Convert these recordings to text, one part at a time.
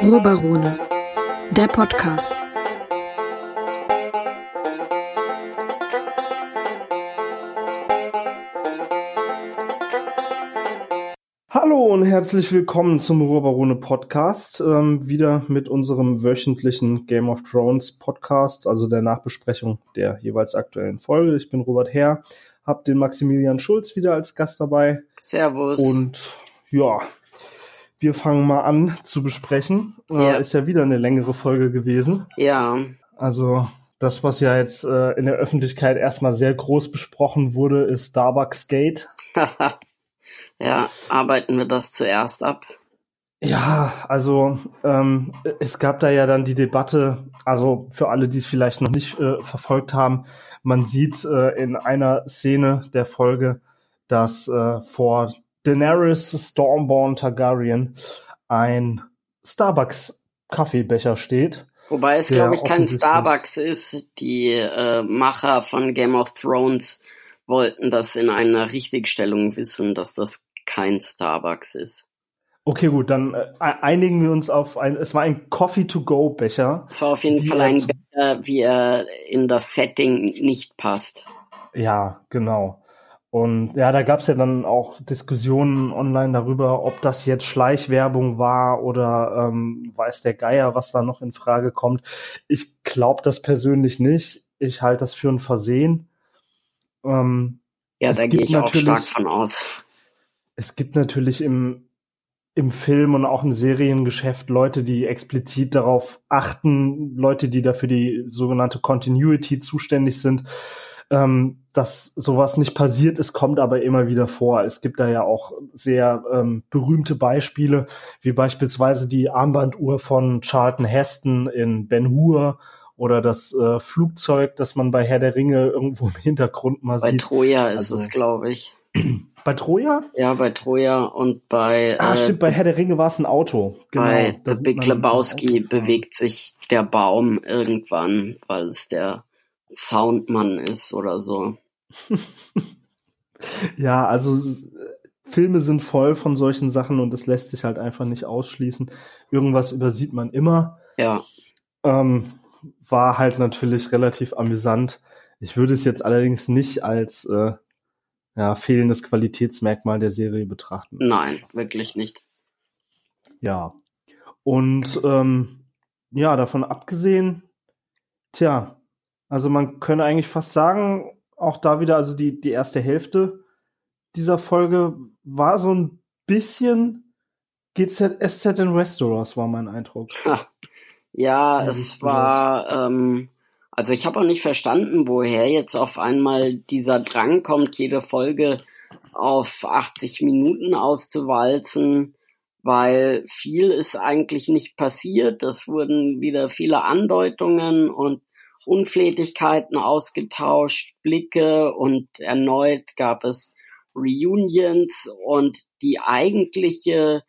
Ruhrbarone, der Podcast. Hallo und herzlich willkommen zum Ruhrbarone Podcast. Ähm, wieder mit unserem wöchentlichen Game of Thrones Podcast, also der Nachbesprechung der jeweils aktuellen Folge. Ich bin Robert Herr, hab den Maximilian Schulz wieder als Gast dabei. Servus. Und ja, wir fangen mal an zu besprechen. Ja. Äh, ist ja wieder eine längere Folge gewesen. Ja, Also das, was ja jetzt äh, in der Öffentlichkeit erstmal sehr groß besprochen wurde, ist Starbucks Gate. ja, arbeiten wir das zuerst ab. Ja, also ähm, es gab da ja dann die Debatte, also für alle, die es vielleicht noch nicht äh, verfolgt haben, man sieht äh, in einer Szene der Folge, dass äh, vor Daenerys Stormborn Targaryen ein Starbucks Kaffeebecher steht. Wobei es, glaube ich, kein Starbucks ist. Die äh, Macher von Game of Thrones wollten das in einer Richtigstellung wissen, dass das kein Starbucks ist. Okay, gut, dann äh, einigen wir uns auf ein, es war ein Coffee-to-go-Becher. Es war auf jeden Fall ein Becher, wie er in das Setting nicht passt. Ja, genau. Und ja, da gab's ja dann auch Diskussionen online darüber, ob das jetzt Schleichwerbung war oder ähm, weiß der Geier, was da noch in Frage kommt. Ich glaube das persönlich nicht. Ich halte das für ein Versehen. Ähm, Ja, Es da gehe ich auch stark von aus. es gibt natürlich im, im Film und auch im Seriengeschäft Leute, die explizit darauf achten, Leute, die dafür die sogenannte Continuity zuständig sind, ähm, dass sowas nicht passiert ist, kommt aber immer wieder vor. Es gibt da ja auch sehr ähm, berühmte Beispiele, wie beispielsweise die Armbanduhr von Charlton Heston in Ben Hur oder das äh, Flugzeug, das man bei Herr der Ringe irgendwo im Hintergrund mal Bei sieht. Troja ist Also- es, glaube ich. Bei Troja? Ja, bei Troja und bei, Ah, äh, stimmt, bei Herr der Ringe war es ein Auto. Genau, bei The Big Lebowski bewegt sich der Baum irgendwann, weil es der Soundmann ist oder so. Ja, also Filme sind voll von solchen Sachen und das lässt sich halt einfach nicht ausschließen. Irgendwas übersieht man immer. Ja, Ähm, war halt natürlich relativ amüsant. Ich würde es jetzt allerdings nicht als äh, ja, fehlendes Qualitätsmerkmal der Serie betrachten. nein, wirklich nicht. Ja. Und ähm, ja, davon abgesehen, tja, also man könnte eigentlich fast sagen, auch da wieder, also die, die erste Hälfte dieser Folge war so ein bisschen GZ, SZ in Westeros, war mein Eindruck. Ha. Ja, Ja, es war, ähm, also ich habe auch nicht verstanden, woher jetzt auf einmal dieser Drang kommt, jede Folge auf 80 Minuten auszuwalzen, weil viel ist eigentlich nicht passiert. Es wurden wieder viele Andeutungen und Unflätigkeiten ausgetauscht, Blicke und erneut gab es Reunions und die eigentliche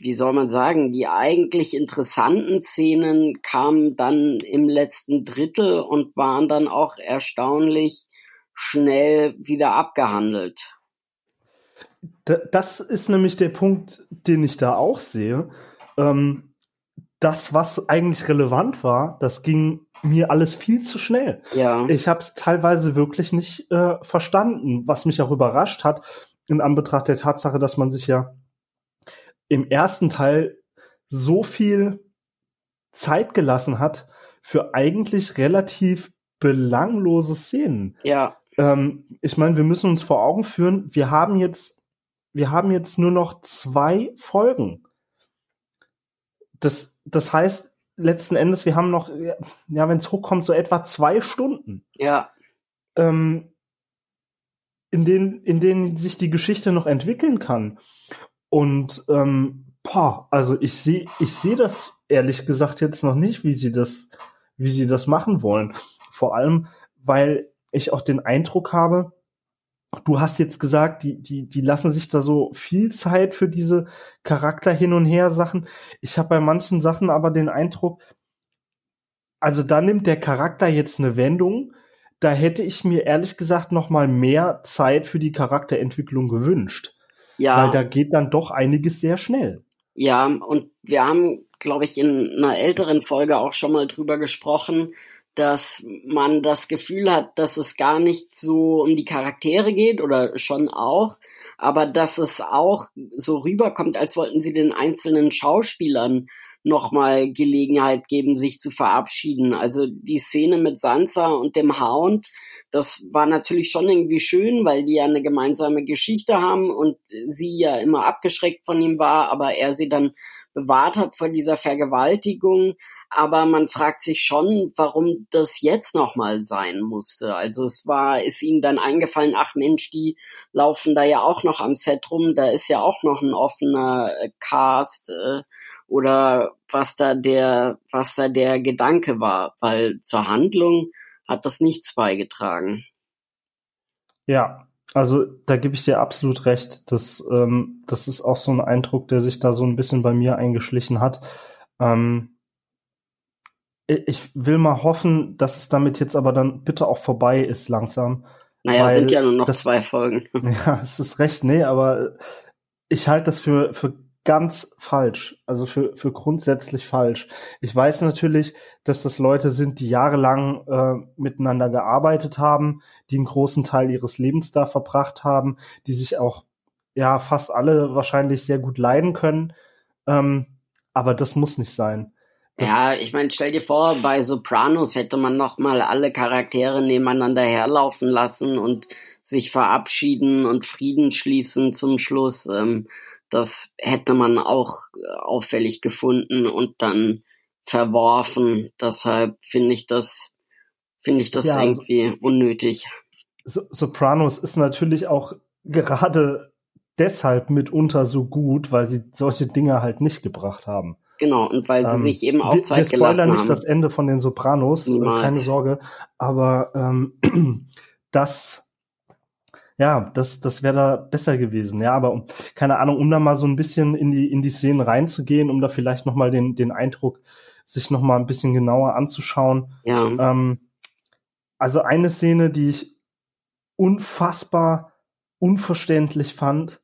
wie soll man sagen, die eigentlich interessanten Szenen kamen dann im letzten Drittel und waren dann auch erstaunlich schnell wieder abgehandelt. Das ist nämlich der Punkt, den ich da auch sehe. Ähm, das, was eigentlich relevant war, das ging mir alles viel zu schnell. Ja, Ich habe es teilweise wirklich nicht äh, verstanden, was mich auch überrascht hat, in Anbetracht der Tatsache, dass man sich ja im ersten Teil so viel Zeit gelassen hat für eigentlich relativ belanglose Szenen. ja, Ähm, ich meine, wir müssen uns vor Augen führen, wir haben jetzt, wir haben jetzt nur noch zwei Folgen. Das, das heißt, letzten Endes, wir haben noch, ja, wenn es hochkommt, so etwa zwei Stunden, ja, ähm, in denen, in denen sich die Geschichte noch entwickeln kann. Und ähm, boah, also ich sehe, ich sehe das ehrlich gesagt jetzt noch nicht, wie sie das, wie sie das machen wollen. Vor allem, weil ich auch den Eindruck habe, du hast jetzt gesagt, die, die, die lassen sich da so viel Zeit für diese Charakter hin und her Sachen. Ich habe bei manchen Sachen aber den Eindruck, also da nimmt der Charakter jetzt eine Wendung. Da hätte ich mir ehrlich gesagt noch mal mehr Zeit für die Charakterentwicklung gewünscht. Ja. Weil da geht dann doch einiges sehr schnell. Ja, und wir haben, glaube ich, in einer älteren Folge auch schon mal drüber gesprochen, dass man das Gefühl hat, dass es gar nicht so um die Charaktere geht oder schon auch, aber dass es auch so rüberkommt, als wollten sie den einzelnen Schauspielern nochmal Gelegenheit geben, sich zu verabschieden. Also die Szene mit Sansa und dem Hound, das war natürlich schon irgendwie schön, weil die ja eine gemeinsame Geschichte haben und sie ja immer abgeschreckt von ihm war, aber er sie dann bewahrt hat vor dieser Vergewaltigung. Aber man fragt sich schon, warum das jetzt nochmal sein musste. Also es war, ist ihnen dann eingefallen, ach Mensch, die laufen da ja auch noch am Set rum, da ist ja auch noch ein offener äh, Cast äh, oder was da der, was da der Gedanke war, weil zur Handlung hat das nichts beigetragen. Ja, also da gebe ich dir absolut recht. Das, ähm, das ist auch so ein Eindruck, der sich da so ein bisschen bei mir eingeschlichen hat. Ähm, ich will mal hoffen, dass es damit jetzt aber dann bitte auch vorbei ist langsam. Naja, es sind ja nur noch das, zwei Folgen. Ja, es ist recht, nee, aber ich halte das für, für ganz falsch, also für, für grundsätzlich falsch. Ich weiß natürlich, dass das Leute sind, die jahrelang äh, miteinander gearbeitet haben, die einen großen Teil ihres Lebens da verbracht haben, die sich auch ja fast alle wahrscheinlich sehr gut leiden können. Ähm, aber das muss nicht sein. Das ja, ich meine, stell dir vor, bei Sopranos hätte man noch mal alle Charaktere nebeneinander herlaufen lassen und sich verabschieden und Frieden schließen zum Schluss. Ähm, das hätte man auch äh, auffällig gefunden und dann verworfen. Deshalb finde ich das, finde ich das ja, also irgendwie unnötig. So Sopranos ist natürlich auch gerade deshalb mitunter so gut, weil sie solche Dinge halt nicht gebracht haben. Genau, und weil sie ähm, sich eben auch Zeit gelassen haben. Wir spoilern nicht das Ende von den Sopranos, äh, Niemals. keine Sorge. Aber ähm, das ja, das, das wäre da besser gewesen. Ja, aber um, keine Ahnung, um da mal so ein bisschen in die, in die Szenen reinzugehen, um da vielleicht nochmal den, den Eindruck, sich nochmal ein bisschen genauer anzuschauen. Ja. Ähm, also eine Szene, die ich unfassbar unverständlich fand,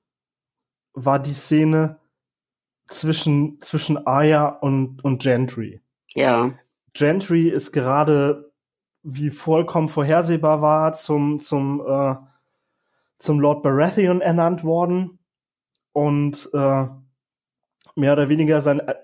war die Szene zwischen, zwischen Aya und, und Gentry. Ja. Gentry ist gerade, wie vollkommen vorhersehbar war, zum, zum, äh, zum Lord Baratheon ernannt worden und äh, mehr oder weniger sein. Äh,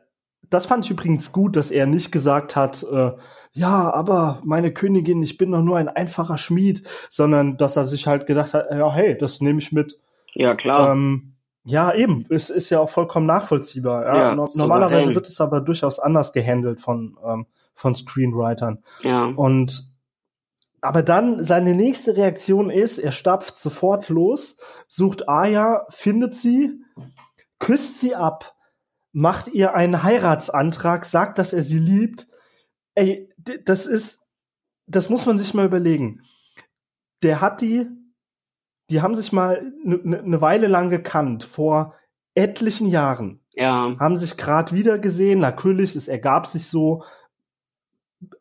das fand ich übrigens gut, dass er nicht gesagt hat, äh, ja, aber meine Königin, ich bin doch nur ein einfacher Schmied, sondern dass er sich halt gedacht hat, ja, hey, das nehme ich mit. Ja, klar. Ähm, ja, eben, es ist ja auch vollkommen nachvollziehbar. Ja? ja no normalerweise wird es aber durchaus anders gehandelt von, ähm, von Screenwritern. Ja. Und aber dann seine nächste Reaktion ist, er stapft sofort los, sucht Aya, findet sie, küsst sie ab, macht ihr einen Heiratsantrag, sagt, dass er sie liebt. Ey, das ist, das muss man sich mal überlegen. Der hat die, die haben sich mal eine ne, ne Weile lang gekannt, vor etlichen Jahren. Ja. Haben sich gerade wieder gesehen. Natürlich, es ergab sich so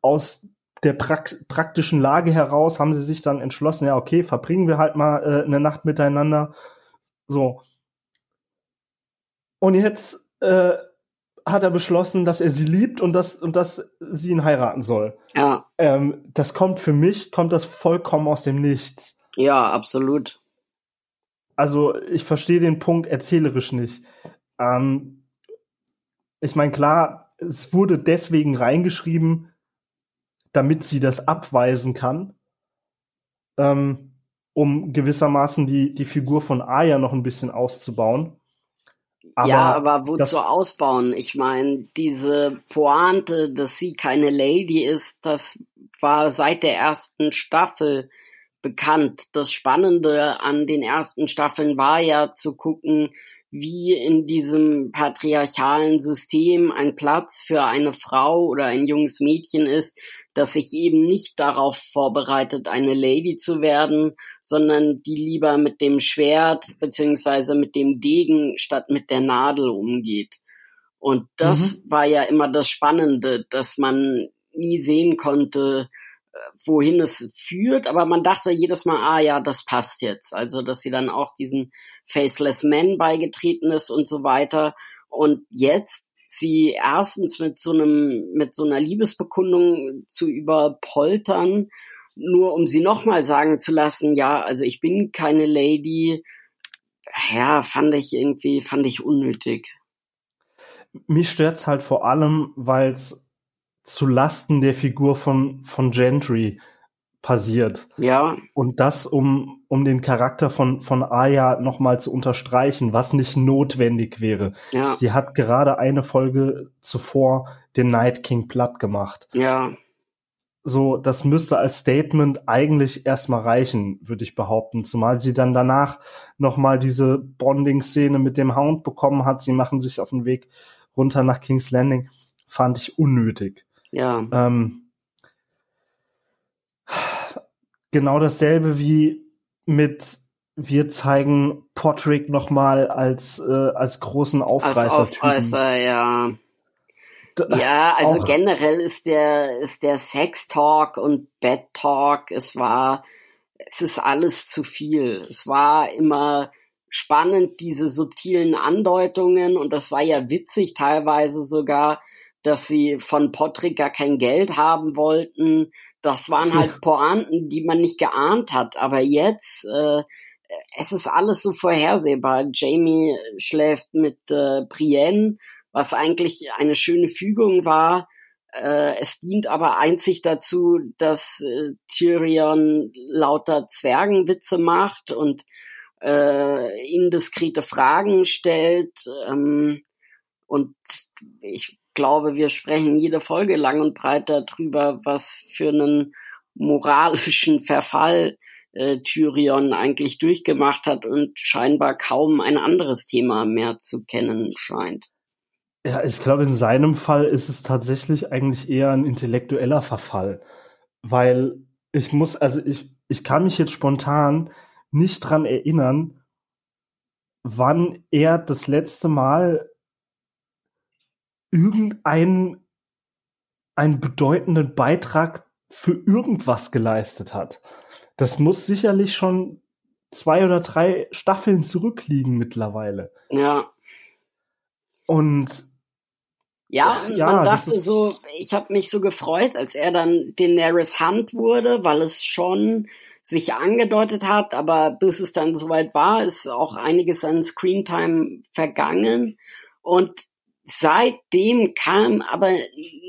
aus der prakt praktischen Lage heraus haben sie sich dann entschlossen, ja, okay, verbringen wir halt mal äh, eine Nacht miteinander. So. Und jetzt äh, hat er beschlossen, dass er sie liebt und dass, und dass sie ihn heiraten soll. Ja. Ähm, das kommt für mich, kommt das vollkommen aus dem Nichts. Ja, absolut. Also ich verstehe den Punkt erzählerisch nicht. Ähm, ich meine, klar, es wurde deswegen reingeschrieben, damit sie das abweisen kann, ähm, um gewissermaßen die, die Figur von Aya noch ein bisschen auszubauen. Aber ja, aber wozu ausbauen? Ich meine, diese Pointe, dass sie keine Lady ist, das war seit der ersten Staffel bekannt. Das Spannende an den ersten Staffeln war ja zu gucken, wie in diesem patriarchalen System ein Platz für eine Frau oder ein junges Mädchen ist, das sich eben nicht darauf vorbereitet, eine Lady zu werden, sondern die lieber mit dem Schwert beziehungsweise mit dem Degen statt mit der Nadel umgeht. Und das mhm. war ja immer das Spannende, dass man nie sehen konnte, wohin es führt, aber man dachte jedes Mal, ah ja, das passt jetzt. Also, dass sie dann auch diesen Faceless Man beigetreten ist und so weiter. Und jetzt sie erstens mit so einem, mit so einer Liebesbekundung zu überpoltern, nur um sie nochmal sagen zu lassen, ja, also ich bin keine Lady, ja, fand ich irgendwie, fand ich unnötig. Mich stört's halt vor allem, weil es zu Lasten der Figur von, von Gentry passiert. Ja. Und das, um, um den Charakter von, von Aya nochmal zu unterstreichen, was nicht notwendig wäre. Ja. Sie hat gerade eine Folge zuvor den Night King platt gemacht. Ja. So, das müsste als Statement eigentlich erstmal reichen, würde ich behaupten. Zumal sie dann danach nochmal diese Bonding-Szene mit dem Hound bekommen hat. Sie machen sich auf den Weg runter nach King's Landing. Fand ich unnötig. Ja. Ähm, genau dasselbe wie mit wir zeigen Potrick nochmal als, äh, als großen Aufreißer. Als Aufreißer, ja. Ja, also auch. generell ist der, ist der Sex-Talk und Bed-Talk, es war, es ist alles zu viel. Es war immer spannend, diese subtilen Andeutungen und das war ja witzig teilweise sogar, dass sie von Potrick gar kein Geld haben wollten. Das waren halt Pointen, die man nicht geahnt hat. Aber jetzt, äh, es ist alles so vorhersehbar. Jamie schläft mit äh, Brienne, was eigentlich eine schöne Fügung war. Äh, es dient aber einzig dazu, dass äh, Tyrion lauter Zwergenwitze macht und äh, indiskrete Fragen stellt. Ähm, und ich glaube, wir sprechen jede Folge lang und breit darüber, was für einen moralischen Verfall äh, Tyrion eigentlich durchgemacht hat und scheinbar kaum ein anderes Thema mehr zu kennen scheint. Ja, ich glaube, in seinem Fall ist es tatsächlich eigentlich eher ein intellektueller Verfall, weil ich muss, also ich, ich kann mich jetzt spontan nicht dran erinnern, wann er das letzte Mal irgendeinen einen bedeutenden Beitrag für irgendwas geleistet hat. Das muss sicherlich schon zwei oder drei Staffeln zurückliegen mittlerweile. Ja. Und ja, ja man dachte so, ich habe mich so gefreut, als er dann Daenerys Hand wurde, weil es schon sich angedeutet hat, aber bis es dann soweit war, ist auch einiges an Screentime vergangen und seitdem kam aber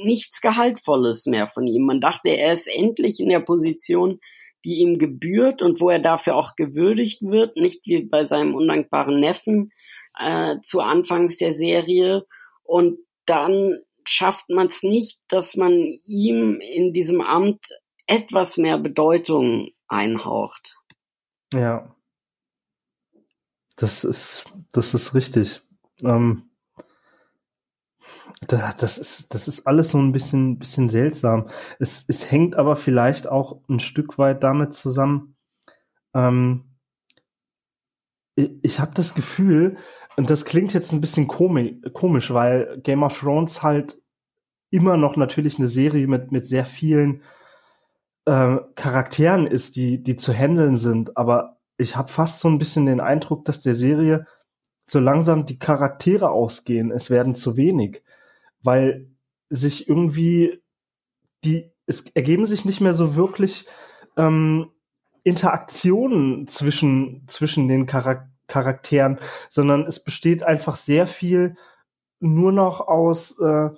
nichts Gehaltvolles mehr von ihm. Man dachte, er ist endlich in der Position, die ihm gebührt und wo er dafür auch gewürdigt wird, nicht wie bei seinem undankbaren Neffen äh, zu Anfangs der Serie. Und dann schafft man es nicht, dass man ihm in diesem Amt etwas mehr Bedeutung einhaucht. Ja. Das ist, das ist richtig. Ähm, das ist, das ist alles so ein bisschen, bisschen seltsam. Es, es hängt aber vielleicht auch ein Stück weit damit zusammen. Ähm, ich ich habe das Gefühl, und das klingt jetzt ein bisschen komisch, komisch, weil Game of Thrones halt immer noch natürlich eine Serie mit, mit sehr vielen äh, Charakteren ist, die, die zu handeln sind. Aber ich habe fast so ein bisschen den Eindruck, dass der Serie so langsam die Charaktere ausgehen. Es werden zu wenig weil sich irgendwie die, es ergeben sich nicht mehr so wirklich ähm, Interaktionen zwischen, zwischen den Charak Charakteren, sondern es besteht einfach sehr viel nur noch aus, äh,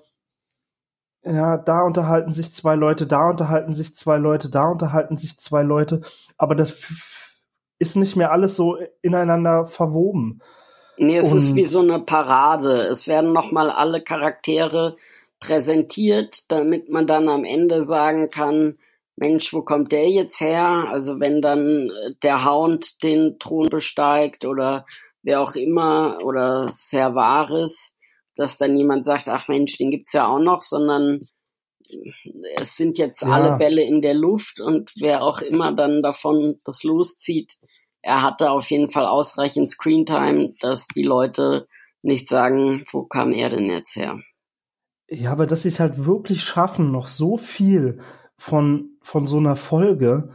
ja, da unterhalten sich zwei Leute, da unterhalten sich zwei Leute, da unterhalten sich zwei Leute, aber das ist nicht mehr alles so ineinander verwoben. Nee, es und ist wie so eine Parade. Es werden nochmal alle Charaktere präsentiert, damit man dann am Ende sagen kann, Mensch, wo kommt der jetzt her? Also wenn dann äh, der Hound den Thron besteigt oder wer auch immer oder Servaris, dass dann jemand sagt, ach Mensch, den gibt's ja auch noch, sondern äh, es sind jetzt ja. alle Bälle in der Luft und wer auch immer dann davon das loszieht, er hatte auf jeden Fall ausreichend Screentime, dass die Leute nicht sagen, wo kam er denn jetzt her? Ja, aber dass sie es halt wirklich schaffen, noch so viel von, von so einer Folge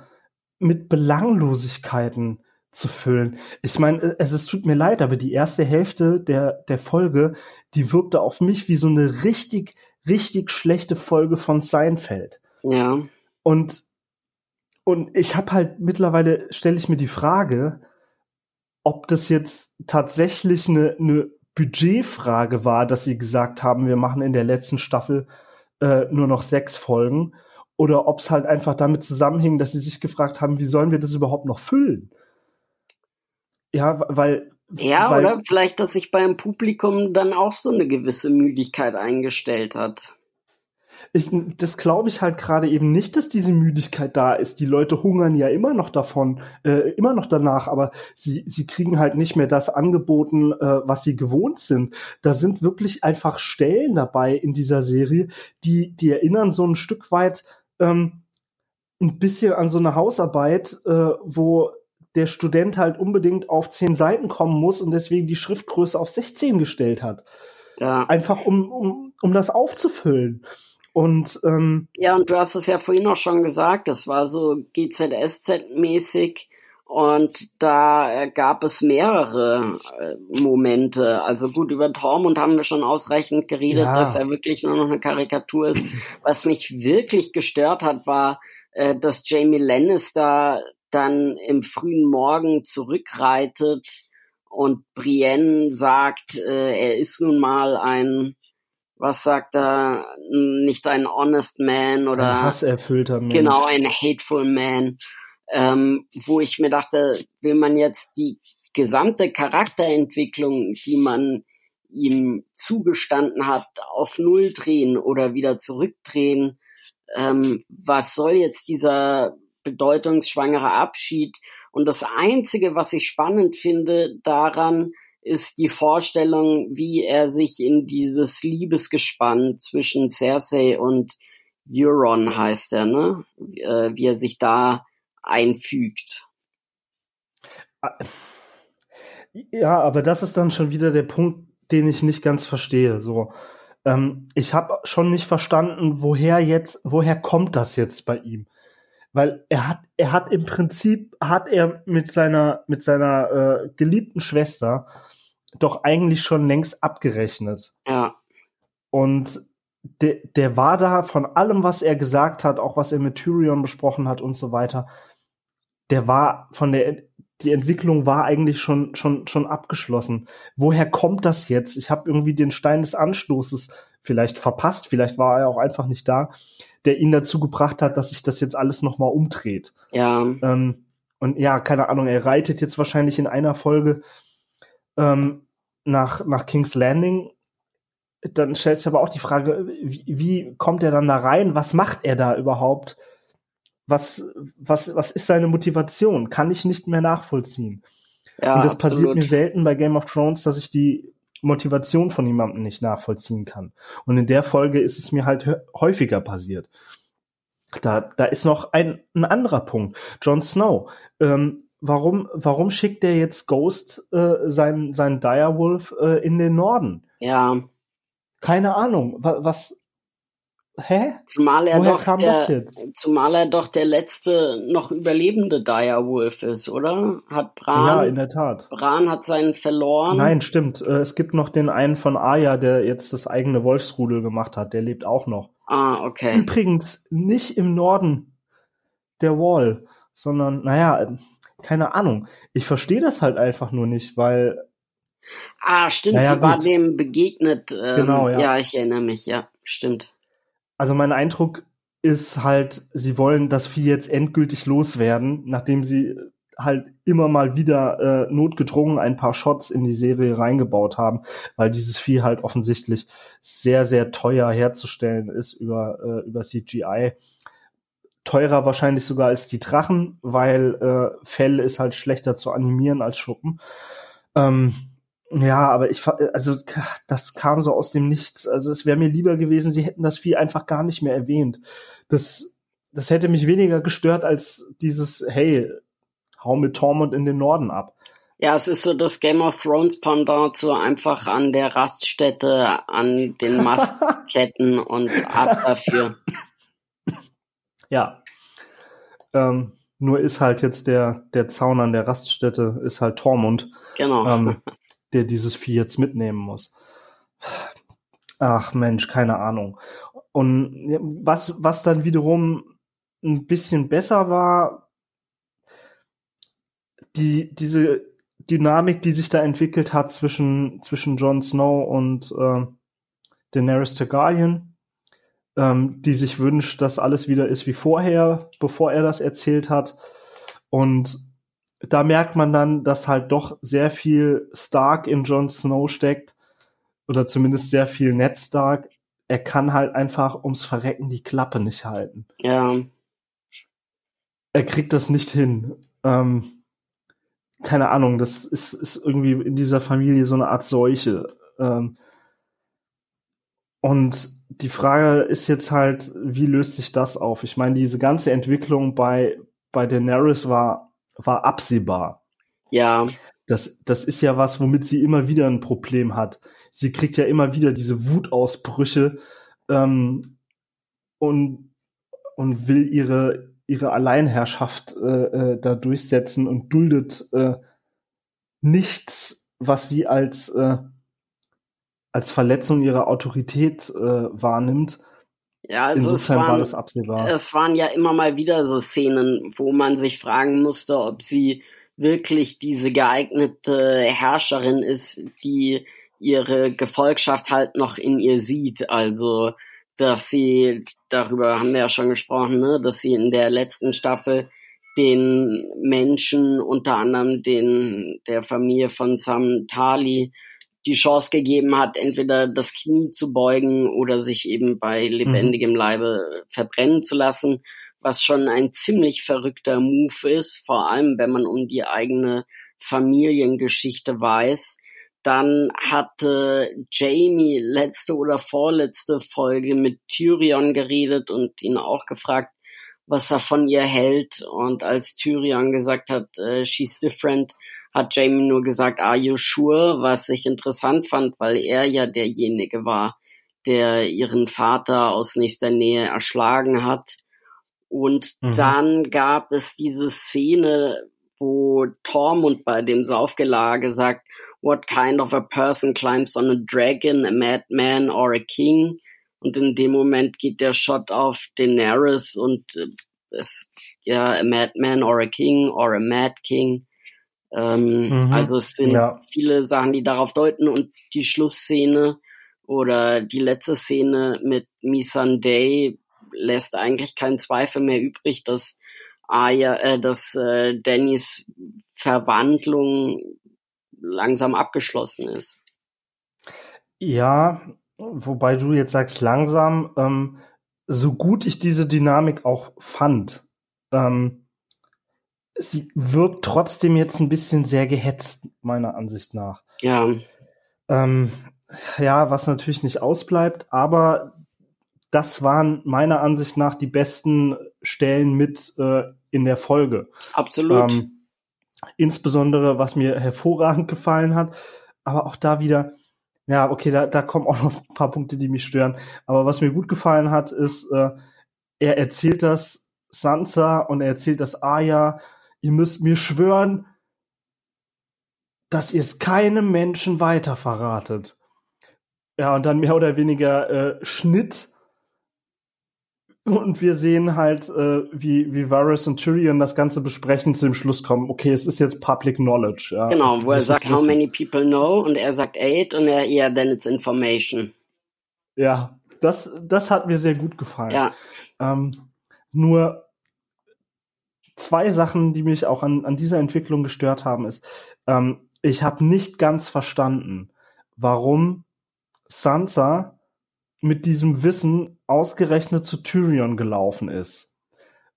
mit Belanglosigkeiten zu füllen. Ich meine, es, es tut mir leid, aber die erste Hälfte der, der Folge, die wirkte auf mich wie so eine richtig, richtig schlechte Folge von Seinfeld. Ja. Und, und ich habe halt mittlerweile, stelle ich mir die Frage, ob das jetzt tatsächlich eine, eine Budgetfrage war, dass sie gesagt haben, wir machen in der letzten Staffel äh, nur noch sechs Folgen, oder ob es halt einfach damit zusammenhing, dass sie sich gefragt haben, wie sollen wir das überhaupt noch füllen? Ja, weil. Ja, weil, oder vielleicht, dass sich beim Publikum dann auch so eine gewisse Müdigkeit eingestellt hat. Ich, das glaube ich halt gerade eben nicht, dass diese Müdigkeit da ist. Die Leute hungern ja immer noch davon, äh, immer noch danach, aber sie, sie kriegen halt nicht mehr das angeboten, äh, was sie gewohnt sind. Da sind wirklich einfach Stellen dabei in dieser Serie, die, die erinnern so ein Stück weit ähm, ein bisschen an so eine Hausarbeit, äh, wo der Student halt unbedingt auf zehn Seiten kommen muss und deswegen die Schriftgröße auf 16 gestellt hat. Ja. Einfach um, um, um das aufzufüllen. Und ähm, ja, und du hast es ja vorhin auch schon gesagt, das war so GZSZ-mäßig und da äh, gab es mehrere äh, Momente. Also gut, über Tormund haben wir schon ausreichend geredet, ja. dass er wirklich nur noch eine Karikatur ist. Was mich wirklich gestört hat, war, äh, dass Jamie Lannister dann im frühen Morgen zurückreitet und Brienne sagt, äh, er ist nun mal ein, was sagt er, nicht ein honest man oder ein hasserfüllter Mensch. Genau, ein hateful man ähm, wo ich mir dachte, will man jetzt die gesamte Charakterentwicklung, die man ihm zugestanden hat, auf Null drehen oder wieder zurückdrehen? Ähm, was soll jetzt dieser bedeutungsschwangere Abschied? Und das Einzige, was ich spannend finde daran, ist die Vorstellung, wie er sich in dieses Liebesgespann zwischen Cersei und Euron heißt er, ne? Äh, wie er sich da einfügt. Ja, aber das ist dann schon wieder der Punkt, den ich nicht ganz verstehe. So, ähm, ich habe schon nicht verstanden, woher jetzt, woher kommt das jetzt bei ihm? Weil er hat, er hat im Prinzip hat er mit seiner mit seiner äh, geliebten Schwester doch eigentlich schon längst abgerechnet. Ja. Und der, der war da von allem, was er gesagt hat, auch was er mit Tyrion besprochen hat und so weiter, der war von der die Entwicklung war eigentlich schon schon schon abgeschlossen. Woher kommt das jetzt? Ich habe irgendwie den Stein des Anstoßes vielleicht verpasst, vielleicht war er auch einfach nicht da, der ihn dazu gebracht hat, dass sich das jetzt alles noch mal umdreht. Ja. Ähm, und ja, keine Ahnung, er reitet jetzt wahrscheinlich in einer Folge ähm, nach nach King's Landing. Dann stellt sich aber auch die Frage, wie, wie kommt er dann da rein? Was macht er da überhaupt? was, was, was ist seine Motivation? Kann ich nicht mehr nachvollziehen. Ja, und das absolut. passiert mir selten bei Game of Thrones, dass ich die Motivation von jemandem nicht nachvollziehen kann. Und in der Folge ist es mir halt häufiger passiert. Da, da ist noch ein, ein anderer Punkt. Jon Snow. Ähm, warum, warum schickt der jetzt Ghost äh, seinen, seinen Direwolf äh, in den Norden? Ja. Keine Ahnung. Was, Hä? Zumal er Woher doch der, zumal er doch der letzte noch überlebende Direwolf ist, oder? Hat Bran? Ja, in der Tat. Bran hat seinen verloren. Nein, stimmt. Äh, es gibt noch den einen von Arya, der jetzt das eigene Wolfsrudel gemacht hat. Der lebt auch noch. Ah, okay. Übrigens nicht im Norden der Wall, sondern, naja, keine Ahnung. Ich verstehe das halt einfach nur nicht, weil. Ah, stimmt. Naja, sie war dem begegnet. Ähm, genau, ja. Ja, ich erinnere mich. Ja, stimmt. Also mein Eindruck ist halt, sie wollen das Vieh jetzt endgültig loswerden, nachdem sie halt immer mal wieder äh, notgedrungen ein paar Shots in die Serie reingebaut haben, weil dieses Vieh halt offensichtlich sehr, sehr teuer herzustellen ist über, äh, über CGI. Teurer wahrscheinlich sogar als die Drachen, weil äh, Fell ist halt schlechter zu animieren als Schuppen. Ähm, ja, aber ich, also das kam so aus dem Nichts. Also es wäre mir lieber gewesen, sie hätten das Vieh einfach gar nicht mehr erwähnt. Das, das hätte mich weniger gestört als dieses, hey, hau mit Tormund in den Norden ab. Ja, es ist so das Game of Thrones Pendant so einfach an der Raststätte, an den Mastketten und ab dafür. Ja, Ähm, nur ist halt jetzt der, der Zaun an der Raststätte, ist halt Tormund, Genau. ähm, der dieses Vieh jetzt mitnehmen muss. Ach Mensch, keine Ahnung. Und was, was dann wiederum ein bisschen besser war, die, diese Dynamik, die sich da entwickelt hat zwischen, zwischen Jon Snow und äh, Daenerys Targaryen, ähm, die sich wünscht, dass alles wieder ist wie vorher, bevor er das erzählt hat. Und da merkt man dann, dass halt doch sehr viel Stark in Jon Snow steckt, oder zumindest sehr viel Ned Stark. Er kann halt einfach ums Verrecken die Klappe nicht halten. ja. Er kriegt das nicht hin. Ähm, keine Ahnung, das ist, ist irgendwie in dieser Familie so eine Art Seuche. Ähm, und die Frage ist jetzt halt, wie löst sich das auf? Ich meine, diese ganze Entwicklung bei, bei Daenerys war, war absehbar. Ja. Das, das ist ja was, womit sie immer wieder ein Problem hat. Sie kriegt ja immer wieder diese Wutausbrüche ähm, und, und will ihre, ihre Alleinherrschaft äh, äh, da durchsetzen und duldet äh, nichts, was sie als, äh, als Verletzung ihrer Autorität äh, wahrnimmt. Ja, also es Insofern war waren, das absehbar. es waren ja immer mal wieder so Szenen, wo man sich fragen musste, ob sie wirklich diese geeignete Herrscherin ist, die ihre Gefolgschaft halt noch in ihr sieht. Also, dass sie, darüber haben wir ja schon gesprochen, ne, dass sie in der letzten Staffel den Menschen, unter anderem den, der Familie von Sam Tali, die Chance gegeben hat, entweder das Knie zu beugen oder sich eben bei lebendigem Leibe verbrennen zu lassen, was schon ein ziemlich verrückter Move ist, vor allem wenn man um die eigene Familiengeschichte weiß. Dann hatte Jamie letzte oder vorletzte Folge mit Tyrion geredet und ihn auch gefragt, was er von ihr hält. Und als Tyrion gesagt hat, äh, she's different, hat Jamie nur gesagt, are you sure? Was ich interessant fand, weil er ja derjenige war, der ihren Vater aus nächster Nähe erschlagen hat. Und Mhm. dann gab es diese Szene, wo Tormund bei dem Saufgelage sagt, what kind of a person climbs on a dragon, a madman or a king? Und in dem Moment geht der Shot auf Daenerys und äh, es, ja, a madman or a king or a mad king. Ähm, Mhm. Also es sind Ja. viele Sachen, die darauf deuten und die Schlussszene oder die letzte Szene mit Missandei lässt eigentlich keinen Zweifel mehr übrig, dass Aya, äh, dass äh, Dannys Verwandlung langsam abgeschlossen ist. Ja, wobei du jetzt sagst langsam, ähm, so gut ich diese Dynamik auch fand, ähm, sie wirkt trotzdem jetzt ein bisschen sehr gehetzt, meiner Ansicht nach. Ja, Ähm, ja, was natürlich nicht ausbleibt, aber das waren meiner Ansicht nach die besten Stellen mit äh, in der Folge. absolut. Ähm, insbesondere, was mir hervorragend gefallen hat, aber auch da wieder, ja, okay, da, da kommen auch noch ein paar Punkte, die mich stören. Aber was mir gut gefallen hat, ist, äh, er erzählt das Sansa und er erzählt das Arya, ihr müsst mir schwören, dass ihr es keinem Menschen weiter verratet. Ja, und dann mehr oder weniger äh, Schnitt. Und wir sehen halt, äh, wie, wie Varys und Tyrion das Ganze besprechen, zu dem Schluss kommen, okay, es ist jetzt Public Knowledge. Ja, genau, Ich wo er sagt, how many people know? Und er sagt eight und er, yeah, then it's information. Ja, das, das hat mir sehr gut gefallen. Ja, Ähm, nur zwei Sachen, die mich auch an, an dieser Entwicklung gestört haben, ist, ähm, ich habe nicht ganz verstanden, warum Sansa mit diesem Wissen ausgerechnet zu Tyrion gelaufen ist.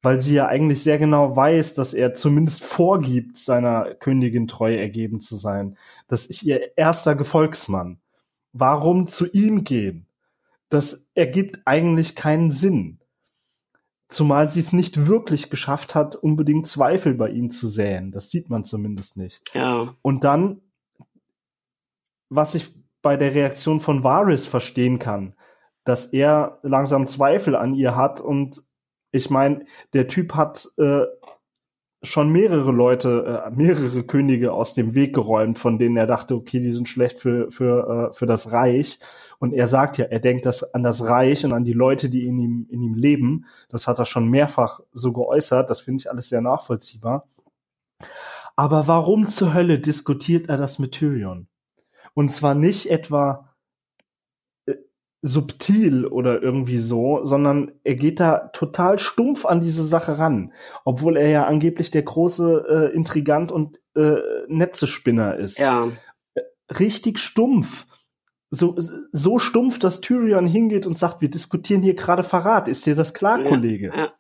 Weil sie ja eigentlich sehr genau weiß, dass er zumindest vorgibt, seiner Königin treu ergeben zu sein. Das ist ihr erster Gefolgsmann. Warum zu ihm gehen? Das ergibt eigentlich keinen Sinn. Zumal sie es nicht wirklich geschafft hat, unbedingt Zweifel bei ihm zu säen. Das sieht man zumindest nicht. ja, Und dann, was ich bei der Reaktion von Varys verstehen kann, dass er langsam Zweifel an ihr hat und Ich meine, der Typ hat äh, schon mehrere Leute, äh, mehrere Könige aus dem Weg geräumt, von denen er dachte, okay, die sind schlecht für, für, äh, für das Reich. Und er sagt ja, er denkt das an das Reich und an die Leute, die in ihm, in ihm leben. Das hat er schon mehrfach so geäußert. Das finde ich alles sehr nachvollziehbar. Aber warum zur Hölle diskutiert er das mit Tyrion? Und zwar nicht etwa subtil oder irgendwie so, sondern er geht da total stumpf an diese Sache ran, obwohl er ja angeblich der große äh, Intrigant und äh, Netzespinner ist. Ja. Richtig stumpf. So, so stumpf, dass Tyrion hingeht und sagt, wir diskutieren hier gerade Verrat. Ist dir das klar, Ja, Kollege? ja.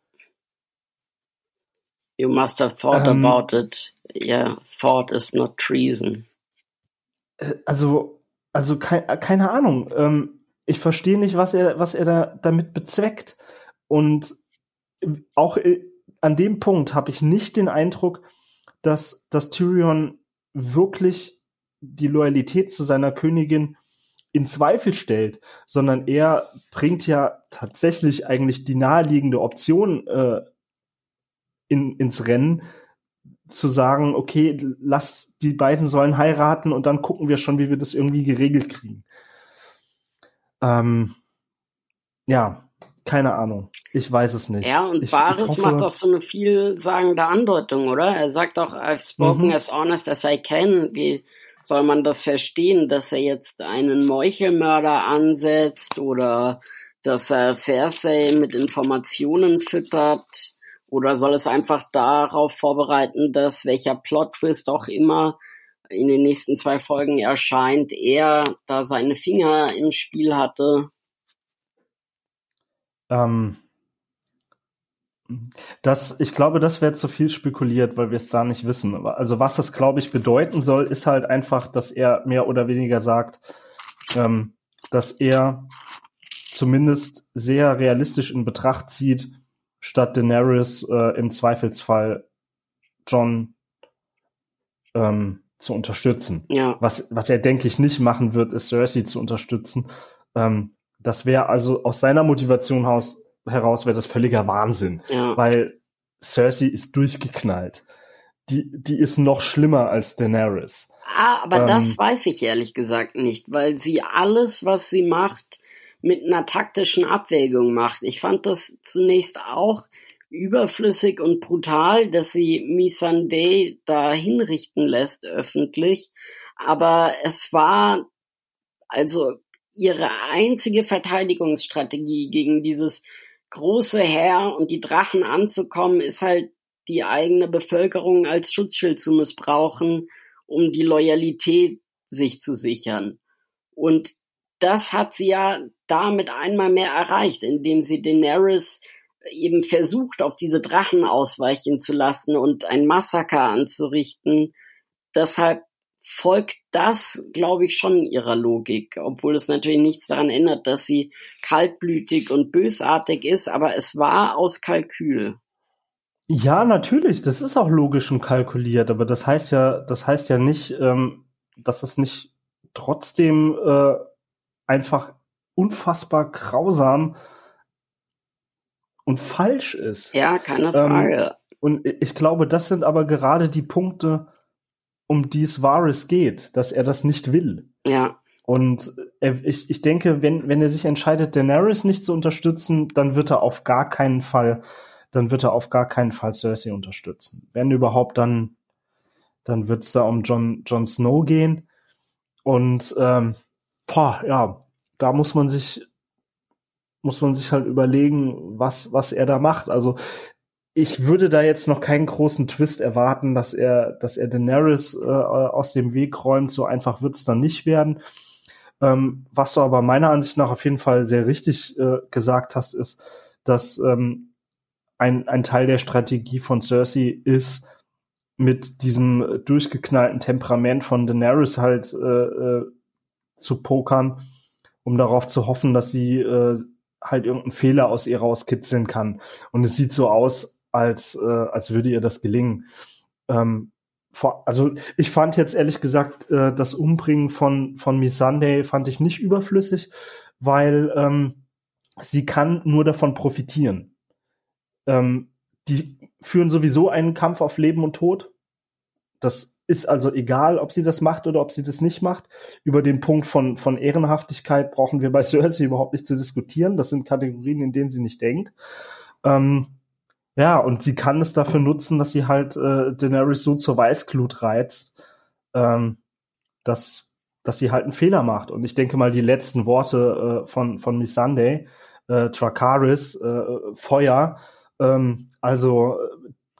You must have thought Ähm. about it. Yeah, thought is not treason. Äh, also, also kei keine Ahnung. Ähm, ich verstehe nicht, was er, was er da damit bezweckt. Und auch äh, an dem Punkt habe ich nicht den Eindruck, dass, dass Tyrion wirklich die Loyalität zu seiner Königin in Zweifel stellt, sondern er bringt ja tatsächlich eigentlich die naheliegende Option äh, in, ins Rennen, zu sagen, okay, lass die beiden sollen heiraten und dann gucken wir schon, wie wir das irgendwie geregelt kriegen. Ähm, ja, keine Ahnung. Ich weiß es nicht. Ja, und ich, hoffe, macht doch so eine vielsagende Andeutung, oder? Er sagt doch, I've spoken Mhm. as honest as I can. Wie soll man das verstehen, dass er jetzt einen Meuchelmörder ansetzt oder dass er Cersei mit Informationen füttert? Oder soll es einfach darauf vorbereiten, dass welcher Plot-Twist auch immer in den nächsten zwei Folgen erscheint, er da seine Finger im Spiel hatte? Ähm, das, ich glaube, das wäre zu viel spekuliert, weil wir es da nicht wissen. Also was das, glaube ich, bedeuten soll, ist halt einfach, dass er mehr oder weniger sagt, ähm, dass er zumindest sehr realistisch in Betracht zieht, statt Daenerys äh, im Zweifelsfall John ähm, zu unterstützen. Ja, Was, was er, denke ich, nicht machen wird, ist Cersei zu unterstützen. Ähm, das wäre also aus seiner Motivation haus, heraus wäre das völliger Wahnsinn, ja. weil Cersei ist durchgeknallt. Die, die ist noch schlimmer als Daenerys. Ah, aber Ähm, das weiß ich ehrlich gesagt nicht, weil sie alles, was sie macht, mit einer taktischen Abwägung macht. Ich fand das zunächst auch überflüssig und brutal, dass sie Missandei da hinrichten lässt öffentlich. Aber es war also ihre einzige Verteidigungsstrategie gegen dieses große Heer und die Drachen anzukommen, ist halt die eigene Bevölkerung als Schutzschild zu missbrauchen, um die Loyalität sich zu sichern. Und das hat sie ja damit einmal mehr erreicht, indem sie Daenerys eben versucht, auf diese Drachen ausweichen zu lassen und ein Massaker anzurichten. Deshalb folgt das, glaube ich, schon ihrer Logik, obwohl es natürlich nichts daran ändert, dass sie kaltblütig und bösartig ist, aber es war aus Kalkül. Ja, natürlich, das ist auch logisch und kalkuliert, aber das heißt ja, das heißt ja nicht, ähm, dass es nicht trotzdem äh, einfach unfassbar grausam und falsch ist. Ja, keine Frage. Und ich glaube, das sind aber gerade die Punkte, um die es Varys geht, dass er das nicht will. ja, Und er, ich, ich denke, wenn, wenn er sich entscheidet, Daenerys nicht zu unterstützen, dann wird er auf gar keinen Fall, dann wird er auf gar keinen Fall Cersei unterstützen. Wenn überhaupt, dann, dann wird es da um Jon, Jon Snow gehen. Und ähm, boah, ja, da muss man sich, muss man sich halt überlegen, was, was er da macht. Also ich würde da jetzt noch keinen großen Twist erwarten, dass er, dass er Daenerys äh, aus dem Weg räumt. So einfach wird es dann nicht werden. Ähm, was du aber meiner Ansicht nach auf jeden Fall sehr richtig äh, gesagt hast, ist, dass ähm, ein, ein Teil der Strategie von Cersei ist, mit diesem durchgeknallten Temperament von Daenerys halt äh, äh, zu pokern, um darauf zu hoffen, dass sie äh, halt irgendeinen Fehler aus ihr rauskitzeln kann. Und es sieht so aus, als, äh, als würde ihr das gelingen. Ähm, vor, also ich fand jetzt ehrlich gesagt äh, das Umbringen von, von Miss Sunday fand ich nicht überflüssig, weil ähm, sie kann nur davon profitieren. ähm, die führen sowieso einen Kampf auf Leben und Tod. Das ist also egal, ob sie das macht oder ob sie das nicht macht. Über den Punkt von, von Ehrenhaftigkeit brauchen wir bei Cersei überhaupt nicht zu diskutieren. Das sind Kategorien, in denen sie nicht denkt. Ähm, ja, und sie kann es dafür nutzen, dass sie halt äh, Daenerys so zur Weißglut reizt, ähm, dass, dass sie halt einen Fehler macht. Und ich denke mal, die letzten Worte äh, von, von Miss Sunday, äh, Tracaris, äh, Feuer, ähm, also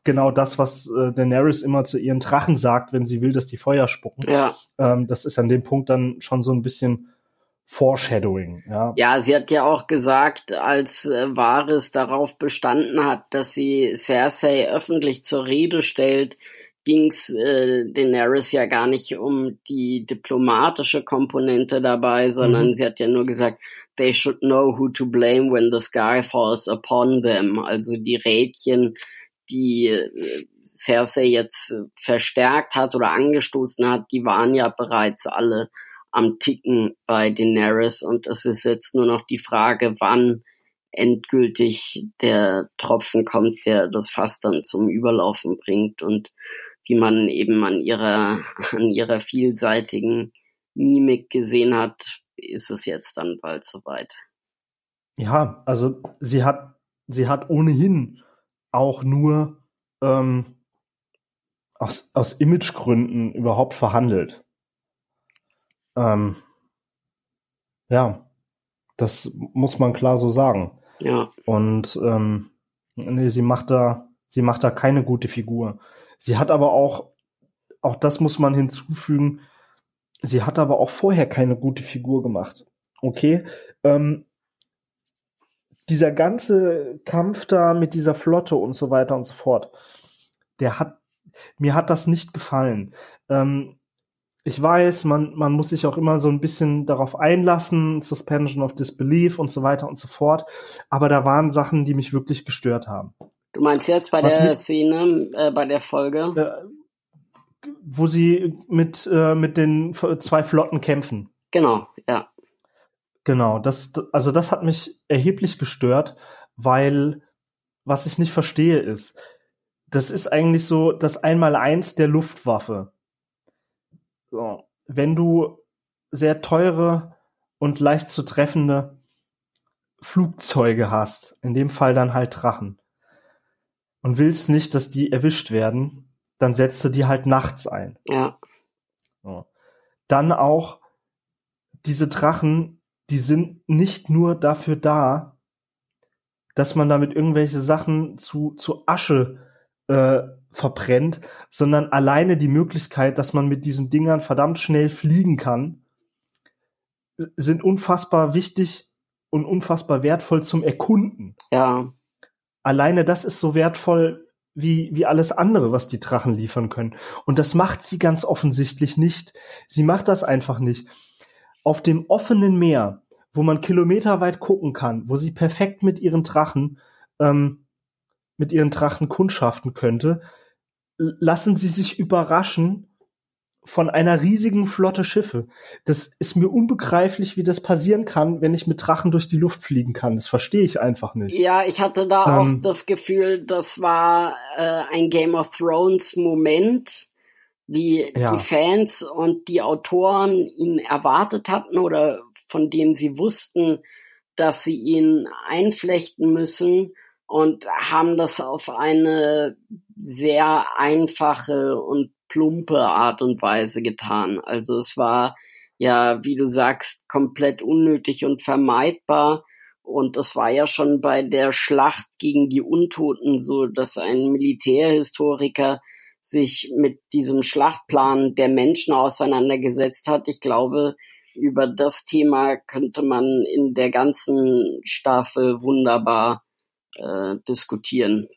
genau das, was äh, Daenerys immer zu ihren Drachen sagt, wenn sie will, dass die Feuer spucken. Ja. Ähm, das ist an dem Punkt dann schon so ein bisschen Foreshadowing. Ja, ja sie hat ja auch gesagt, als äh, Varys darauf bestanden hat, dass sie Cersei öffentlich zur Rede stellt, ging's äh, Daenerys ja gar nicht um die diplomatische Komponente dabei, sondern mhm. sie hat ja nur gesagt, they should know who to blame when the sky falls upon them. Also die Rädchen die äh, Cersei jetzt äh, verstärkt hat oder angestoßen hat, die waren ja bereits alle am Ticken bei Daenerys und es ist jetzt nur noch die Frage, wann endgültig der Tropfen kommt, der das Fass dann zum Überlaufen bringt und wie man eben an ihrer, an ihrer vielseitigen Mimik gesehen hat, ist es jetzt dann bald soweit. Ja, also sie hat, sie hat ohnehin auch nur ähm, aus, aus Imagegründen überhaupt verhandelt. Ähm, ja, das muss man klar so sagen. Ja. Und ähm, nee, sie macht da, sie macht da keine gute Figur. Sie hat aber auch, auch das muss man hinzufügen, sie hat aber auch vorher keine gute Figur gemacht. Okay, ähm, dieser ganze Kampf da mit dieser Flotte und so weiter und so fort, der hat, mir hat das nicht gefallen. Ähm, ich weiß, man, man muss sich auch immer so ein bisschen darauf einlassen, Suspension of Disbelief und so weiter und so fort. Aber da waren Sachen, die mich wirklich gestört haben. Du meinst jetzt bei Was der nicht, Szene, äh, bei der Folge? Äh, wo sie mit, äh, mit den zwei Flotten kämpfen. Genau, ja. Genau, das, also das hat mich erheblich gestört, weil was ich nicht verstehe ist, das ist eigentlich so das Einmaleins der Luftwaffe. So, wenn du sehr teure und leicht zu treffende Flugzeuge hast, in dem Fall dann halt Drachen, und willst nicht, dass die erwischt werden, dann setzt du die halt nachts ein. Ja. So. Dann auch diese Drachen die sind nicht nur dafür da, dass man damit irgendwelche Sachen zu, zu Asche äh, verbrennt, sondern alleine die Möglichkeit, dass man mit diesen Dingern verdammt schnell fliegen kann, sind unfassbar wichtig und unfassbar wertvoll zum Erkunden. Ja. Alleine das ist so wertvoll wie, wie alles andere, was die Drachen liefern können. Und das macht sie ganz offensichtlich nicht. Sie macht das einfach nicht auf dem offenen Meer, wo man kilometerweit gucken kann, wo sie perfekt mit ihren Drachen, ähm, mit ihren Drachen kundschaften könnte, lassen sie sich überraschen von einer riesigen Flotte Schiffe. Das ist mir unbegreiflich, wie das passieren kann, wenn ich mit Drachen durch die Luft fliegen kann. Das verstehe ich einfach nicht. Ja, ich hatte da ähm, auch das Gefühl, das war äh, ein Game of Thrones Moment, wie ja. die Fans und die Autoren ihn erwartet hatten oder von dem sie wussten, dass sie ihn einflechten müssen und haben das auf eine sehr einfache und plumpe Art und Weise getan. Also es war ja, wie du sagst, komplett unnötig und vermeidbar. Und es war ja schon bei der Schlacht gegen die Untoten so, dass ein Militärhistoriker sich mit diesem Schlachtplan der Menschen auseinandergesetzt hat. Ich glaube, über das Thema könnte man in der ganzen Staffel wunderbar äh, diskutieren.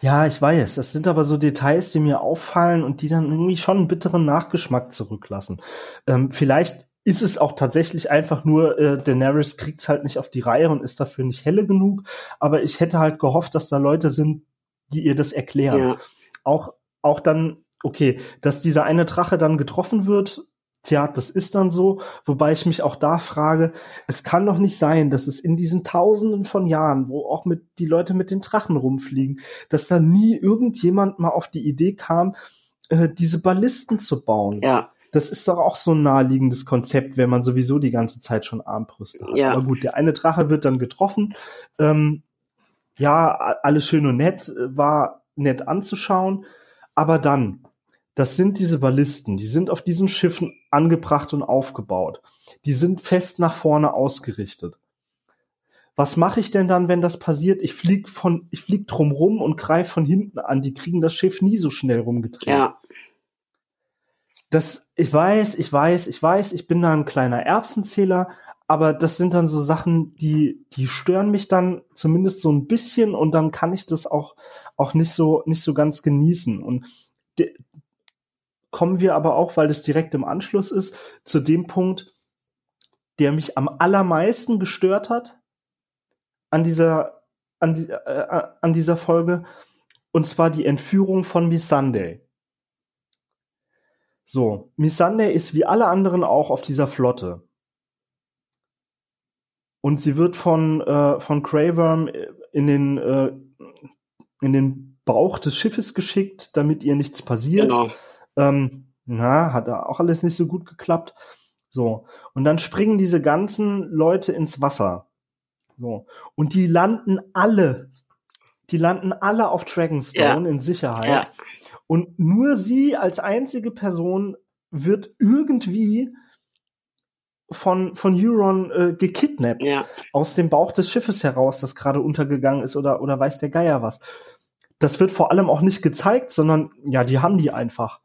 Ja, ich weiß. Das sind aber so Details, die mir auffallen und die dann irgendwie schon einen bitteren Nachgeschmack zurücklassen. Ähm, vielleicht ist es auch tatsächlich einfach nur, äh, Daenerys kriegt's halt nicht auf die Reihe und ist dafür nicht helle genug. Aber ich hätte halt gehofft, dass da Leute sind, die ihr das erklären. Ja. Auch auch dann, okay, dass dieser eine Drache dann getroffen wird, tja, das ist dann so, wobei ich mich auch da frage, es kann doch nicht sein, dass es in diesen Tausenden von Jahren, wo auch mit die Leute mit den Drachen rumfliegen, dass da nie irgendjemand mal auf die Idee kam, äh, diese Ballisten zu bauen. Ja. Das ist doch auch so ein naheliegendes Konzept, wenn man sowieso die ganze Zeit schon Armbrüste hat. Ja. Aber gut, der eine Drache wird dann getroffen. Ähm, ja, alles schön und nett, äh, war nett anzuschauen. Aber dann, das sind diese Ballisten, die sind auf diesen Schiffen angebracht und aufgebaut. Die sind fest nach vorne ausgerichtet. Was mache ich denn dann, wenn das passiert? Ich flieg von, ich flieg drumrum und greife von hinten an. Die kriegen das Schiff nie so schnell rumgedreht. Ja. Das, ich weiß, ich weiß, ich weiß, ich bin da ein kleiner Erbsenzähler, aber das sind dann so Sachen, die, die stören mich dann zumindest so ein bisschen und dann kann ich das auch, auch nicht so, nicht so ganz genießen. Und de, kommen wir aber auch, weil das direkt im Anschluss ist, zu dem Punkt, der mich am allermeisten gestört hat an dieser, an, die, äh, an dieser Folge, und zwar die Entführung von Miss Sunday. So, Miss Sunday ist wie alle anderen auch auf dieser Flotte. Und sie wird von, äh, von Greyworm in den, äh, in den Bauch des Schiffes geschickt, damit ihr nichts passiert. Genau. Ähm, na, hat da auch alles nicht so gut geklappt. So. Und dann springen diese ganzen Leute ins Wasser. So. Und die landen alle, die landen alle auf Dragonstone Ja. in Sicherheit. Ja. Und nur sie als einzige Person wird irgendwie von, von Euron äh, gekidnappt Ja. aus dem Bauch des Schiffes heraus, das gerade untergegangen ist oder, oder weiß der Geier was. Das wird vor allem auch nicht gezeigt, sondern ja, die haben die einfach.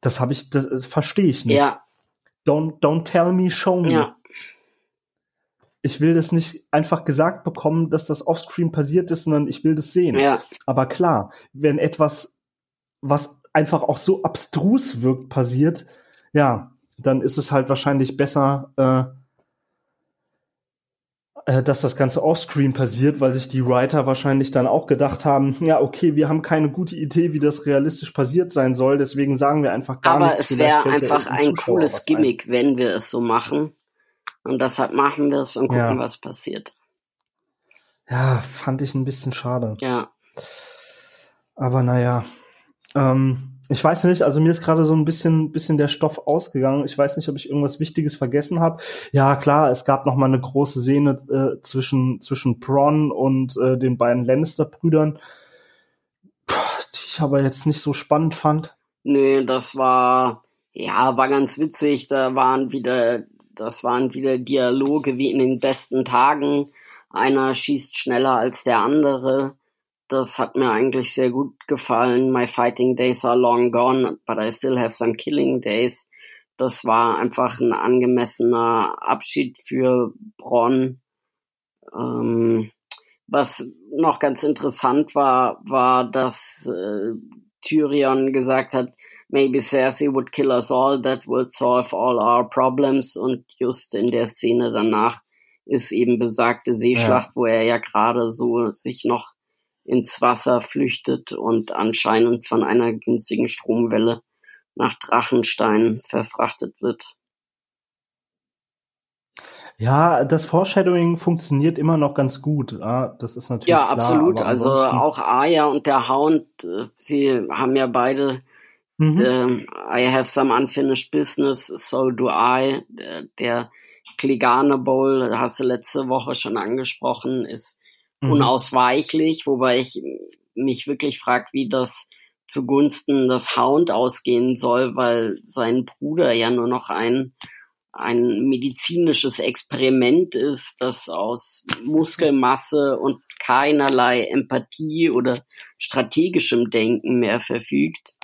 Das habe ich, das, das verstehe ich nicht. Ja. Don't, don't tell me, show me. Ja. Ich will das nicht einfach gesagt bekommen, dass das offscreen passiert ist, sondern ich will das sehen. Ja. Aber klar, wenn etwas, was einfach auch so abstrus wirkt, passiert, ja, dann ist es halt wahrscheinlich besser, äh, äh, dass das Ganze offscreen passiert, weil sich die Writer wahrscheinlich dann auch gedacht haben, ja, okay, wir haben keine gute Idee, wie das realistisch passiert sein soll, deswegen sagen wir einfach gar Aber nichts. es Vielleicht wäre einfach ein Zuschauer cooles was ein. Gimmick, wenn wir es so machen. Und deshalb machen wir es und gucken, Ja. was passiert. Ja, fand ich ein bisschen schade. Ja. Aber naja. Ähm, ich weiß nicht, also mir ist gerade so ein bisschen, bisschen der Stoff ausgegangen. Ich weiß nicht, ob ich irgendwas Wichtiges vergessen habe. Ja, klar, es gab noch mal eine große Szene äh, zwischen, zwischen Bronn und äh, den beiden Lannister-Brüdern, die ich aber jetzt nicht so spannend fand. Nö, das war, ja, war ganz witzig. Da waren wieder, das waren wieder Dialoge wie in den besten Tagen. Einer schießt schneller als der andere. Das hat mir eigentlich sehr gut gefallen. My fighting days are long gone, but I still have some killing days. Das war einfach ein angemessener Abschied für Bronn. Ähm, was noch ganz interessant war, war, dass äh, Tyrion gesagt hat, maybe Cersei would kill us all, that would solve all our problems. Und just in der Szene danach ist eben besagte Seeschlacht, wo er ja gerade so sich noch ins Wasser flüchtet und anscheinend von einer günstigen Stromwelle nach Drachenstein verfrachtet wird. Ja, das Foreshadowing funktioniert immer noch ganz gut. Ja, das ist natürlich Ja, klar, absolut. Also auch Arya und der Hound, äh, sie haben ja beide Mhm. ähm, I have some unfinished business, so do I. Der, der Kligane Bowl, hast du letzte Woche schon angesprochen, ist Mhm. unausweichlich, wobei ich mich wirklich frage, wie das zugunsten des Hound ausgehen soll, weil sein Bruder ja nur noch ein ein medizinisches Experiment ist, das aus Muskelmasse und keinerlei Empathie oder strategischem Denken mehr verfügt.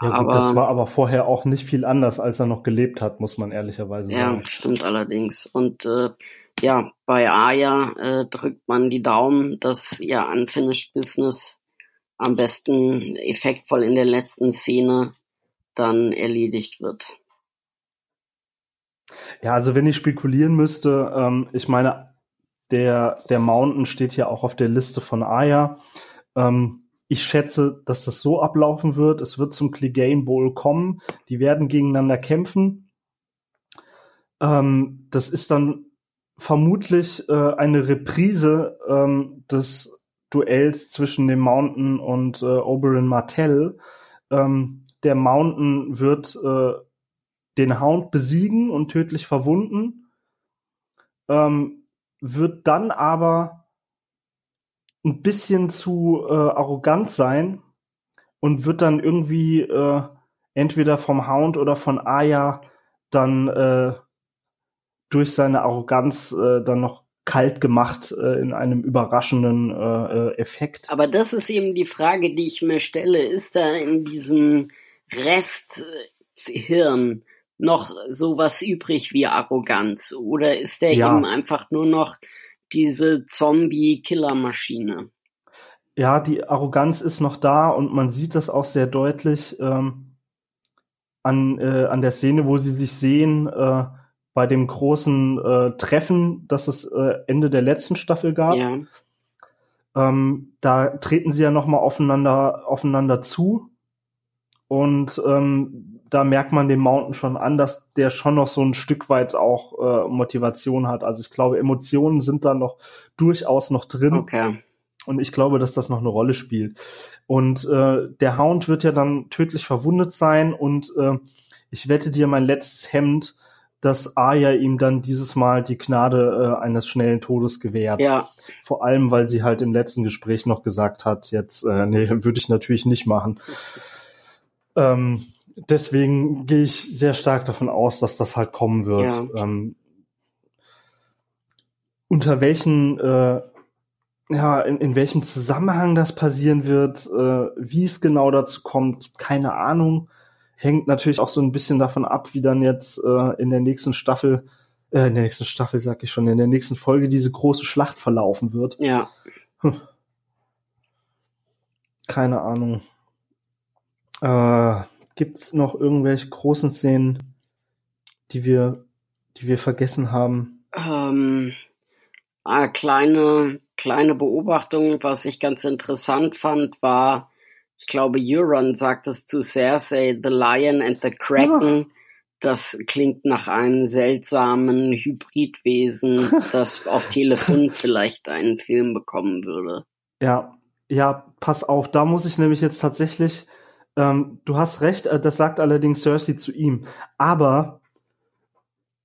Ja, gut, aber das war aber vorher auch nicht viel anders, als er noch gelebt hat, muss man ehrlicherweise ja, sagen. stimmt allerdings. Und äh, ja, bei Aya äh, drückt man die Daumen, dass ihr Unfinished Business am besten effektvoll in der letzten Szene dann erledigt wird. Ja, also wenn ich spekulieren müsste, ähm, ich meine, der, der Mountain steht ja auch auf der Liste von Aya. Ähm, ich schätze, dass das so ablaufen wird. Es wird zum Clegane Bowl kommen. Die werden gegeneinander kämpfen. Ähm, das ist dann vermutlich äh, eine Reprise ähm, des Duells zwischen dem Mountain und äh, Oberyn Martell. Ähm, der Mountain wird äh, den Hound besiegen und tödlich verwunden, ähm, wird dann aber ein bisschen zu äh, arrogant sein und wird dann irgendwie äh, entweder vom Hound oder von Aya dann äh, durch seine Arroganz äh, dann noch kalt gemacht äh, in einem überraschenden äh, äh, Effekt. Aber das ist eben die Frage, die ich mir stelle. Ist da in diesem Resthirn noch sowas übrig wie Arroganz? Oder ist der ja. eben einfach nur noch diese Zombie-Killer-Maschine? Ja, die Arroganz ist noch da und man sieht das auch sehr deutlich ähm, an, äh, an der Szene, wo sie sich sehen, äh, bei dem großen äh, Treffen, das es äh, Ende der letzten Staffel gab. Ja. Ähm, da treten sie ja nochmal aufeinander, aufeinander zu. Und ähm, da merkt man dem Mountain schon an, dass der schon noch so ein Stück weit auch äh, Motivation hat. Also ich glaube, Emotionen sind da noch durchaus noch drin. Okay. Und ich glaube, dass das noch eine Rolle spielt. Und äh, der Hound wird ja dann tödlich verwundet sein. Und äh, ich wette dir mein letztes Hemd, dass Arya ihm dann dieses Mal die Gnade äh, eines schnellen Todes gewährt. Ja. Vor allem, weil sie halt im letzten Gespräch noch gesagt hat, jetzt, äh, nee, würde ich natürlich nicht machen. Ähm, deswegen gehe ich sehr stark davon aus, dass das halt kommen wird. Ja. Ähm, unter welchen, äh, ja, in, in welchem Zusammenhang das passieren wird, äh, wie es genau dazu kommt, keine Ahnung hängt natürlich auch so ein bisschen davon ab, wie dann jetzt äh, in der nächsten Staffel, äh, in der nächsten Staffel sag ich schon, in der nächsten Folge diese große Schlacht verlaufen wird. Ja. Hm. Keine Ahnung. Äh, gibt's noch irgendwelche großen Szenen, die wir, die wir vergessen haben? Ähm, ah, kleine, kleine Beobachtung, was ich ganz interessant fand, war, ich glaube, Euron sagt es zu Cersei, The Lion and the Kraken. Ja. Das klingt nach einem seltsamen Hybridwesen, das auf Tele 5 vielleicht einen Film bekommen würde. Ja, ja, pass auf, da muss ich nämlich jetzt tatsächlich, ähm, du hast recht, äh, das sagt allerdings Cersei zu ihm. Aber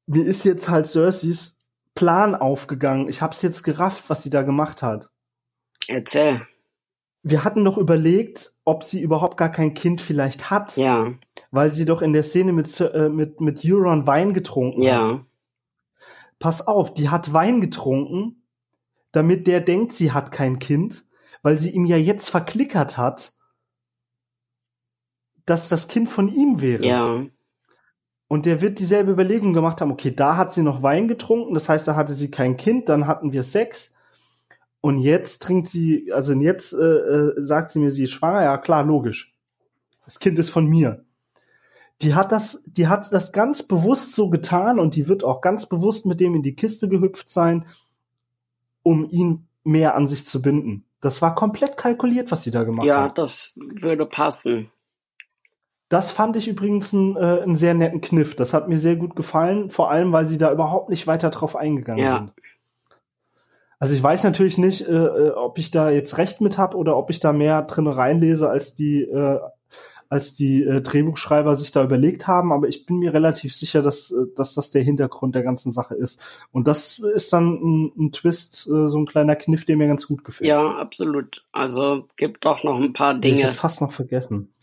mir ist jetzt halt Cerseis Plan aufgegangen. Ich hab's jetzt gerafft, was sie da gemacht hat. Erzähl wir hatten doch überlegt, ob sie überhaupt gar kein Kind vielleicht hat. Ja. Weil sie doch in der Szene mit, äh, mit, mit Euron Wein getrunken ja. hat. Pass auf, die hat Wein getrunken, damit der denkt, sie hat kein Kind, weil sie ihm ja jetzt verklickert hat, dass das Kind von ihm wäre. Ja. Und der wird dieselbe Überlegung gemacht haben, okay, da hat sie noch Wein getrunken, das heißt, da hatte sie kein Kind, dann hatten wir Sex und jetzt trinkt sie, also jetzt äh, äh, sagt sie mir, sie ist schwanger. Ja, klar, logisch. Das Kind ist von mir. Die hat das, die hat das ganz bewusst so getan und die wird auch ganz bewusst mit dem in die Kiste gehüpft sein, um ihn mehr an sich zu binden. Das war komplett kalkuliert, was sie da gemacht ja, hat. Ja, das würde passen. Das fand ich übrigens einen, äh, einen sehr netten Kniff. Das hat mir sehr gut gefallen, vor allem, weil sie da überhaupt nicht weiter drauf eingegangen ja. sind. Also ich weiß natürlich nicht, äh, äh, ob ich da jetzt recht mit habe oder ob ich da mehr drin reinlese, als die, äh, als die äh, Drehbuchschreiber sich da überlegt haben, aber ich bin mir relativ sicher, dass, äh, dass das der Hintergrund der ganzen Sache ist. Und das ist dann ein, ein Twist, äh, so ein kleiner Kniff, der mir ganz gut gefällt. Ja, absolut. Also gibt doch noch ein paar Dinge. Ich jetzt fast noch vergessen.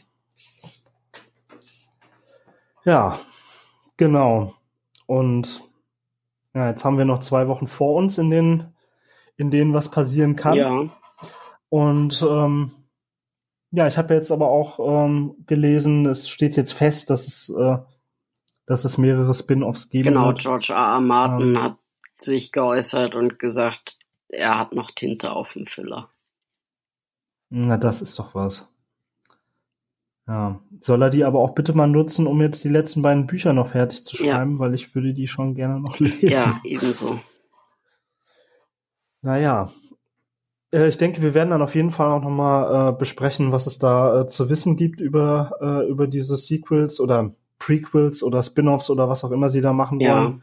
Ja, genau. Und ja, jetzt haben wir noch zwei Wochen vor uns, in denen in denen was passieren kann. Ja. Und ähm, ja, ich habe jetzt aber auch ähm, gelesen, es steht jetzt fest, dass es, äh, dass es mehrere Spin-offs geben genau, wird. Genau, George R. R. Martin ähm, hat sich geäußert und gesagt, er hat noch Tinte auf dem Füller. Na, das ist doch was. Ja, soll er die aber auch bitte mal nutzen, um jetzt die letzten beiden Bücher noch fertig zu schreiben, ja. weil ich würde die schon gerne noch lesen. Ja, ebenso. Naja, äh, ich denke, wir werden dann auf jeden Fall auch nochmal äh, besprechen, was es da äh, zu wissen gibt über, äh, über diese Sequels oder Prequels oder Spin-offs oder was auch immer sie da machen wollen.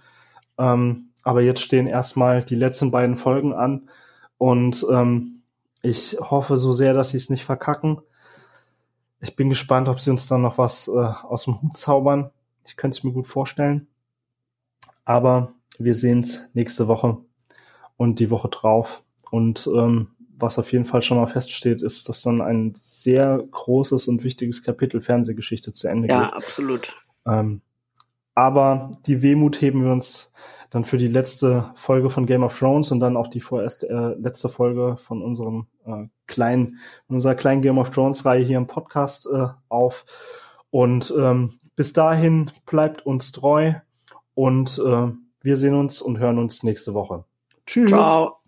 Ähm, aber jetzt stehen erstmal die letzten beiden Folgen an und ähm, ich hoffe so sehr, dass sie es nicht verkacken. Ich bin gespannt, ob sie uns dann noch was äh, aus dem Hut zaubern. Ich könnte es mir gut vorstellen. Aber wir sehen es nächste Woche und die Woche drauf. Und ähm, was auf jeden Fall schon mal feststeht, ist, dass dann ein sehr großes und wichtiges Kapitel Fernsehgeschichte zu Ende ja, geht. Ja, absolut. Ähm, aber die Wehmut heben wir uns dann für die letzte Folge von Game of Thrones und dann auch die vorerst äh, letzte Folge von unserem äh, kleinen, unserer kleinen Game of Thrones Reihe hier im Podcast äh, auf. Und ähm, bis dahin bleibt uns treu und äh, wir sehen uns und hören uns nächste Woche. Tschüss. Ciao.